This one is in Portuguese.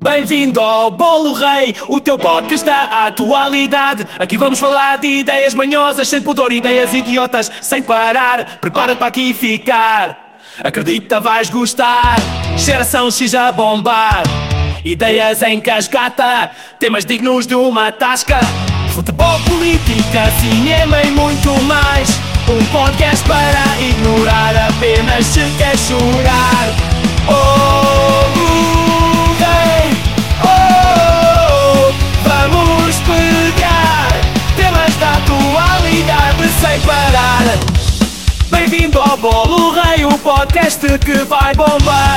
Bem-vindo ao Bolo Rei, o teu podcast da atualidade. Aqui vamos falar de ideias manhosas, sem pudor, ideias idiotas, sem parar. Prepara-te para aqui ficar. Acredita, vais gostar. Geração X a bombar. Ideias em cascata, temas dignos de uma tasca. Futebol, política, cinema e muito mais. Um podcast para ignorar apenas se quer chorar. Sem parar. Bem-vindo ao Bolo Rei, o podcast que vai bombar.